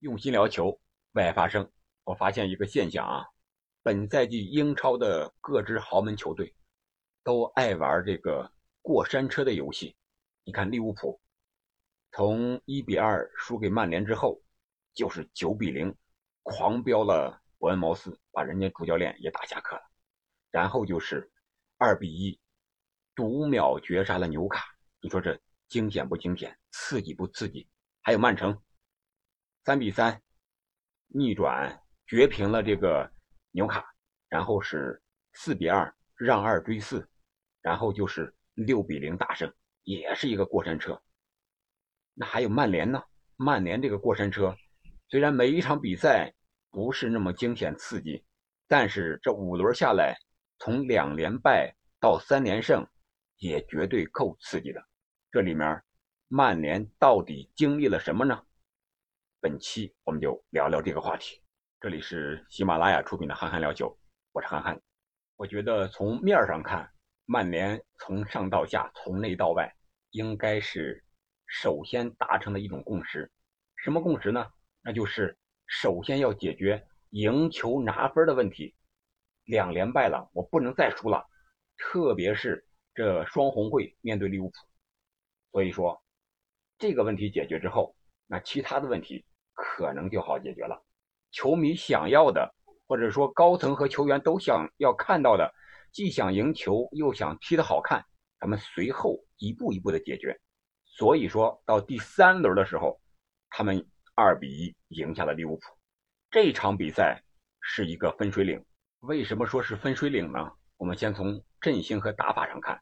用心聊球，为爱发声。我发现一个现象啊，本赛季英超的各支豪门球队都爱玩这个过山车的游戏。你看利物浦，从一比二输给曼联之后，就是九比零狂飙了伯恩茅斯，把人家主教练也打下课了。然后就是二比一独秒绝杀了纽卡。你说这惊险不惊险，刺激不刺激？还有曼城，三比三逆转绝平了这个纽卡，然后是四比二让二追四，然后就是六比零大胜，也是一个过山车。那还有曼联呢？曼联这个过山车，虽然每一场比赛不是那么惊险刺激，但是这五轮下来，从两连败到三连胜，也绝对够刺激的。这里面。曼联到底经历了什么呢？本期我们就聊聊这个话题。这里是喜马拉雅出品的《憨憨聊球》，我是憨憨。我觉得从面上看，曼联从上到下，从内到外，应该是首先达成的一种共识。什么共识呢？那就是首先要解决赢球拿分的问题。两连败了，我不能再输了。特别是这双红会面对利物浦，所以说。这个问题解决之后，那其他的问题可能就好解决了。球迷想要的，或者说高层和球员都想要看到的，既想赢球又想踢得好看，咱们随后一步一步的解决。所以说到第三轮的时候，他们二比一赢下了利物浦。这场比赛是一个分水岭。为什么说是分水岭呢？我们先从阵型和打法上看，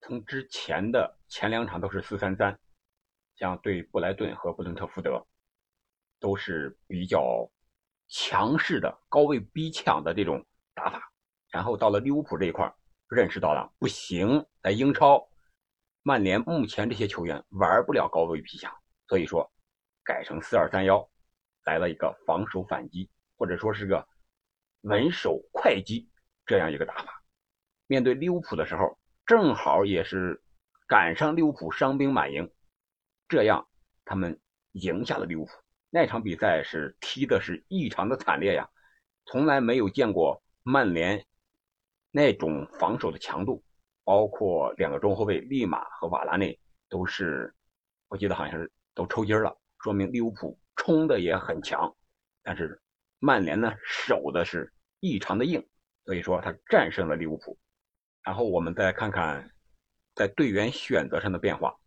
从之前的前两场都是四三三。像对布莱顿和布伦特福德，都是比较强势的高位逼抢的这种打法。然后到了利物浦这一块，认识到了不行，在英超，曼联目前这些球员玩不了高位逼抢，所以说改成四二三幺，来了一个防守反击，或者说是个稳守快击这样一个打法。面对利物浦的时候，正好也是赶上利物浦伤兵满营。这样，他们赢下了利物浦。那场比赛是踢的是异常的惨烈呀，从来没有见过曼联那种防守的强度，包括两个中后卫利马和瓦拉内都是，我记得好像是都抽筋了，说明利物浦冲的也很强，但是曼联呢守的是异常的硬，所以说他战胜了利物浦。然后我们再看看在队员选择上的变化。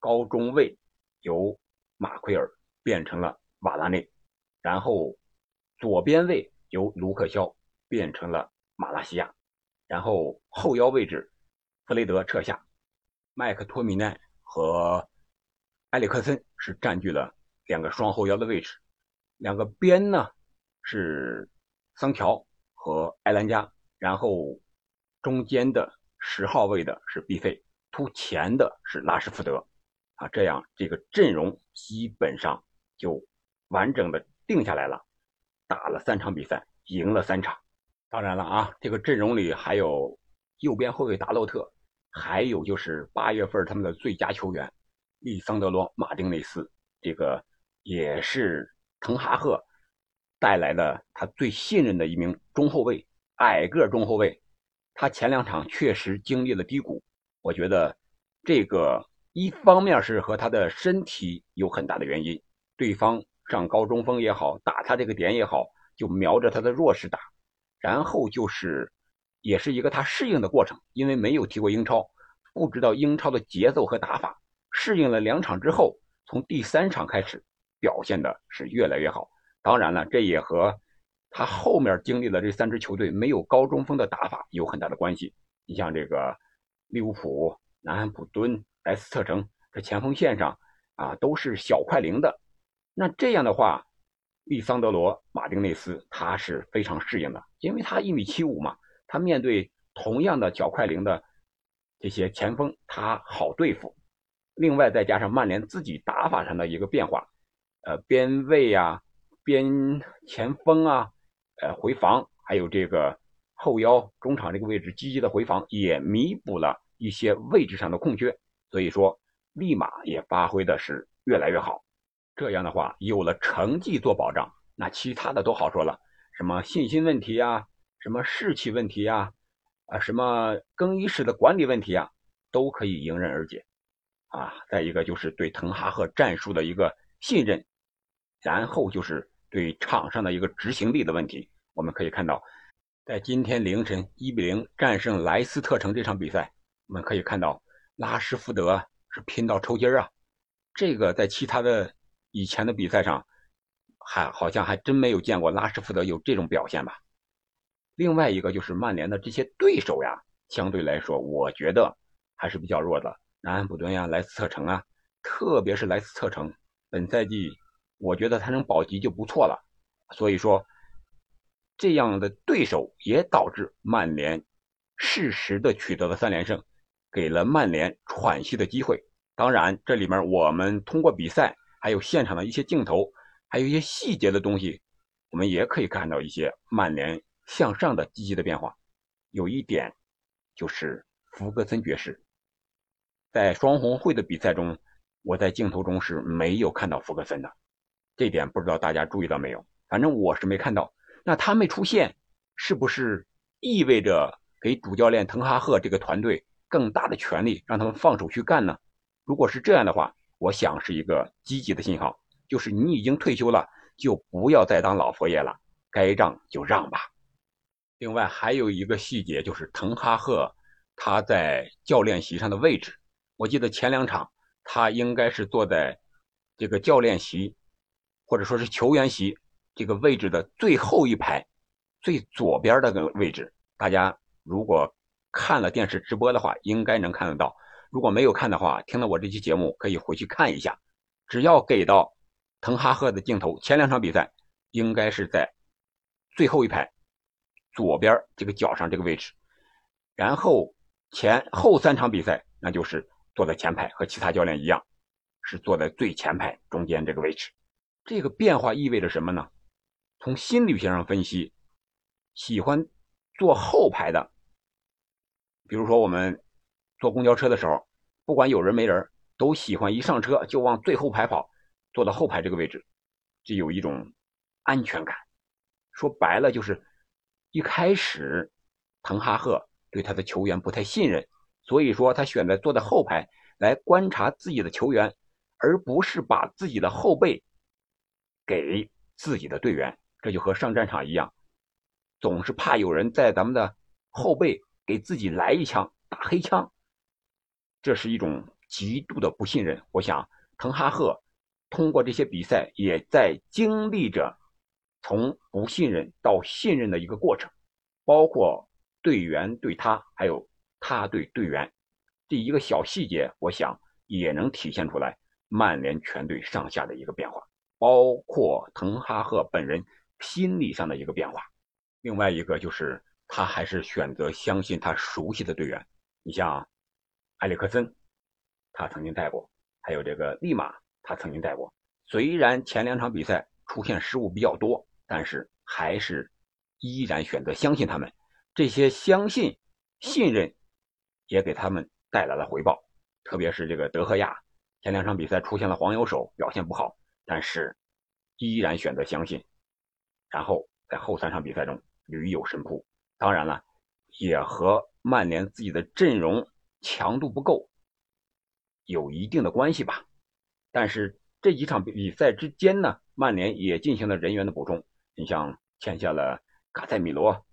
高中卫由马奎尔变成了瓦拉内，然后左边卫由卢克肖变成了马拉西亚，然后后腰位置弗雷德撤下，麦克托米奈和埃里克森是占据了两个双后腰的位置，两个边呢是桑乔和埃兰加，然后中间的十号位的是毕费，突前的是拉什福德。啊，这样这个阵容基本上就完整的定下来了。打了三场比赛，赢了三场。当然了啊，这个阵容里还有右边后卫达洛特，还有就是八月份他们的最佳球员利桑德罗·马丁内斯，这个也是滕哈赫带来的他最信任的一名中后卫，矮个中后卫。他前两场确实经历了低谷，我觉得这个。一方面是和他的身体有很大的原因，对方上高中锋也好，打他这个点也好，就瞄着他的弱势打。然后就是，也是一个他适应的过程，因为没有踢过英超，不知道英超的节奏和打法。适应了两场之后，从第三场开始表现的是越来越好。当然了，这也和他后面经历了这三支球队没有高中锋的打法有很大的关系。你像这个利物浦、南安普敦。莱斯特城这前锋线上啊都是小快灵的，那这样的话，利桑德罗·马丁内斯他是非常适应的，因为他一米七五嘛，他面对同样的小快灵的这些前锋，他好对付。另外再加上曼联自己打法上的一个变化，呃，边卫啊、边前锋啊、呃回防，还有这个后腰、中场这个位置积极的回防，也弥补了一些位置上的空缺。所以说，立马也发挥的是越来越好。这样的话，有了成绩做保障，那其他的都好说了，什么信心问题呀，什么士气问题呀，啊，什么更衣室的管理问题啊，都可以迎刃而解。啊，再一个就是对滕哈赫战术的一个信任，然后就是对场上的一个执行力的问题。我们可以看到，在今天凌晨一比零战胜莱斯特城这场比赛，我们可以看到拉什福德是拼到抽筋儿啊。这个在其他的以前的比赛上，还好像还真没有见过拉什福德有这种表现吧。另外一个就是曼联的这些对手呀，相对来说，我觉得还是比较弱的。南安普顿呀，莱斯特城啊，特别是莱斯特城，本赛季我觉得他能保级就不错了。所以说，这样的对手也导致曼联适时的取得了三连胜，给了曼联喘息的机会。当然，这里面我们通过比赛，还有现场的一些镜头，还有一些细节的东西，我们也可以看到一些曼联向上的积极的变化。有一点就是福格森爵士。在双红会的比赛中，我在镜头中是没有看到福格森的，这点不知道大家注意到没有？反正我是没看到。那他没出现，是不是意味着给主教练滕哈赫这个团队更大的权利，让他们放手去干呢？如果是这样的话，我想是一个积极的信号，就是你已经退休了，就不要再当老佛爷了，该让就让吧。另外还有一个细节，就是滕哈赫他在教练席上的位置。我记得前两场，他应该是坐在这个教练席，或者说是球员席这个位置的最后一排，最左边的个位置。大家如果看了电视直播的话，应该能看得到；如果没有看的话，听了我这期节目可以回去看一下。只要给到滕哈赫的镜头，前两场比赛应该是在最后一排左边这个角上这个位置，然后前后三场比赛那就是。坐在前排和其他教练一样，是坐在最前排中间这个位置。这个变化意味着什么呢？从心理学上分析，喜欢坐后排的，比如说我们坐公交车的时候，不管有人没人，都喜欢一上车就往最后排跑，坐到后排这个位置，就有一种安全感。说白了就是，一开始滕哈赫对他的球员不太信任。所以说，他选择坐在后排来观察自己的球员，而不是把自己的后背给自己的队员。这就和上战场一样，总是怕有人在咱们的后背给自己来一枪打黑枪，这是一种极度的不信任。我想，滕哈赫通过这些比赛也在经历着从不信任到信任的一个过程，包括队员对他，还有。他对队员这一个小细节，我想也能体现出来曼联全队上下的一个变化，包括滕哈赫本人心理上的一个变化。另外一个就是他还是选择相信他熟悉的队员。你像埃里克森，他曾经带过；还有这个利马，他曾经带过。虽然前两场比赛出现失误比较多，但是还是依然选择相信他们。这些相信、信任。也给他们带来了回报，特别是这个德赫亚，前两场比赛出现了黄油手，表现不好，但是依然选择相信，然后在后三场比赛中屡有神扑。当然了，也和曼联自己的阵容强度不够有一定的关系吧。但是这几场比赛之间呢，曼联也进行了人员的补充，你像签下了卡塞米罗，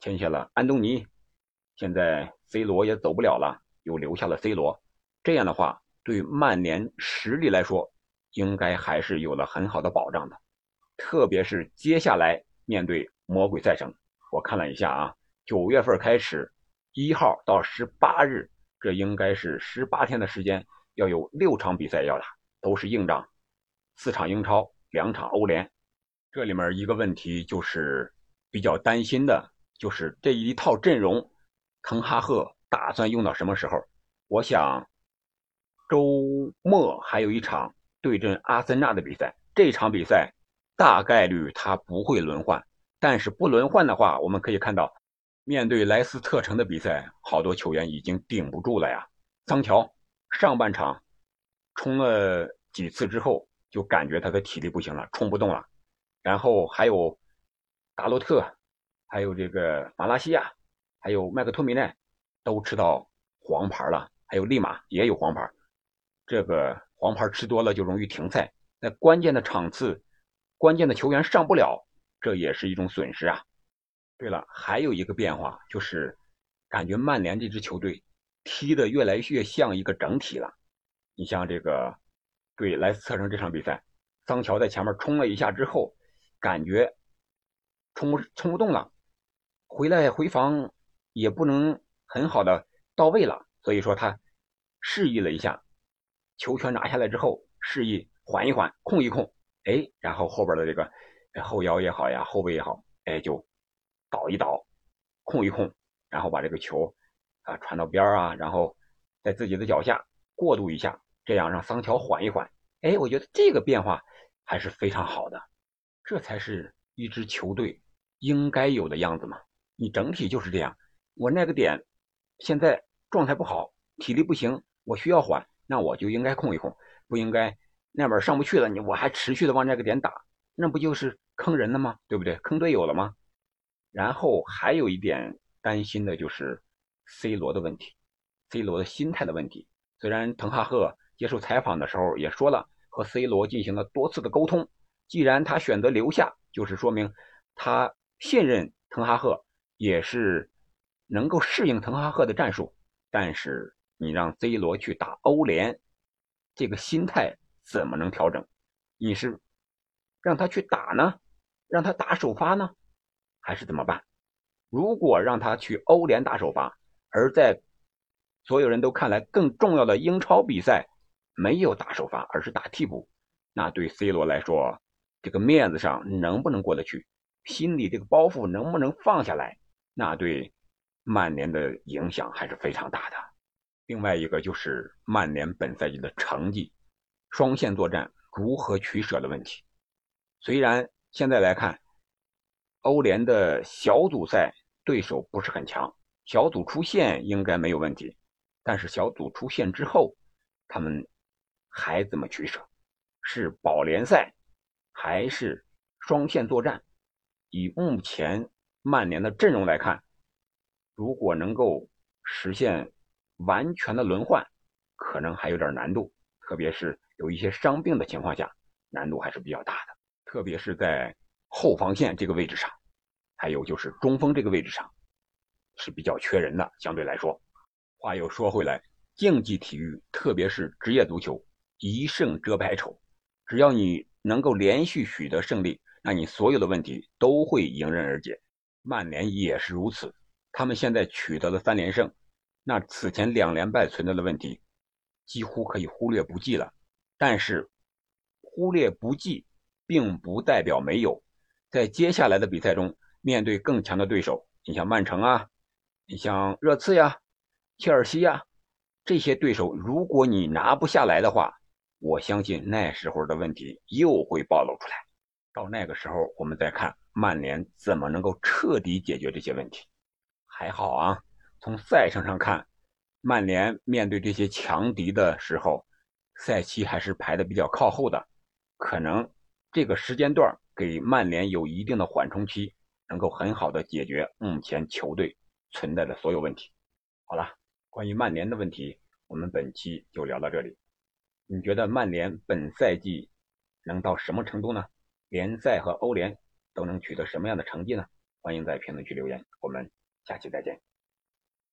签下了安东尼。现在 C 罗也走不了了，又留下了 C 罗，这样的话对曼联实力来说，应该还是有了很好的保障的。特别是接下来面对魔鬼赛程，我看了一下啊，九月份开始，一号到十八日，这应该是十八天的时间，要有六场比赛要打，都是硬仗，四场英超，两场欧联。这里面一个问题就是比较担心的，就是这一套阵容。滕哈赫打算用到什么时候？我想，周末还有一场对阵阿森纳的比赛，这场比赛大概率他不会轮换。但是不轮换的话，我们可以看到，面对莱斯特城的比赛，好多球员已经顶不住了呀。桑乔上半场冲了几次之后，就感觉他的体力不行了，冲不动了。然后还有达洛特，还有这个马拉西亚，还有麦克托米奈，都吃到黄牌了。还有利马也有黄牌，这个黄牌吃多了就容易停赛，在关键的场次，关键的球员上不了，这也是一种损失啊。对了，还有一个变化就是，感觉曼联这支球队踢得越来越像一个整体了。你像这个对莱斯特城这场比赛，桑乔在前面冲了一下之后，感觉冲不冲不动了，回来回防也不能很好的到位了，所以说他。示意了一下，球权拿下来之后，示意缓一缓，控一控，哎，然后后边的这个后腰也好呀，后背也好，哎，就倒一倒，控一控，然后把这个球啊传到边儿啊，然后在自己的脚下过渡一下，这样让桑乔缓一缓。哎，我觉得这个变化还是非常好的，这才是一支球队应该有的样子嘛。你整体就是这样，我那个点现在状态不好，体力不行。我需要缓，那我就应该控一控，不应该那边上不去了，你我还持续的往那个点打，那不就是坑人了吗？对不对？坑队友了吗？然后还有一点担心的就是 C 罗的问题，C 罗的心态的问题。虽然滕哈赫接受采访的时候也说了，和 C 罗进行了多次的沟通，既然他选择留下，就是说明他信任滕哈赫，也是能够适应滕哈赫的战术，但是。你让 C 罗去打欧联，这个心态怎么能调整？你是让他去打呢，让他打首发呢，还是怎么办？如果让他去欧联打首发，而在所有人都看来更重要的英超比赛没有打首发，而是打替补，那对 C 罗来说，这个面子上能不能过得去？心里这个包袱能不能放下来？那对曼联的影响还是非常大的。另外一个就是曼联本赛季的成绩，双线作战如何取舍的问题。虽然现在来看，欧联的小组赛对手不是很强，小组出线应该没有问题。但是小组出线之后，他们还怎么取舍？是保联赛，还是双线作战？以目前曼联的阵容来看，如果能够实现。完全的轮换可能还有点难度，特别是有一些伤病的情况下，难度还是比较大的。特别是在后防线这个位置上，还有就是中锋这个位置上是比较缺人的。相对来说，话又说回来，竞技体育，特别是职业足球，一胜遮百丑。只要你能够连续取得胜利，那你所有的问题都会迎刃而解。曼联也是如此，他们现在取得了三连胜。那此前两连败存在的问题，几乎可以忽略不计了。但是，忽略不计，并不代表没有。在接下来的比赛中，面对更强的对手，你像曼城啊，你像热刺呀、切尔西呀，这些对手，如果你拿不下来的话，我相信那时候的问题又会暴露出来。到那个时候，我们再看曼联怎么能够彻底解决这些问题。还好啊。从赛程上看，曼联面对这些强敌的时候，赛期还是排的比较靠后的，可能这个时间段给曼联有一定的缓冲期，能够很好的解决目前球队存在的所有问题。好了，关于曼联的问题，我们本期就聊到这里。你觉得曼联本赛季能到什么程度呢？联赛和欧联都能取得什么样的成绩呢？欢迎在评论区留言，我们下期再见。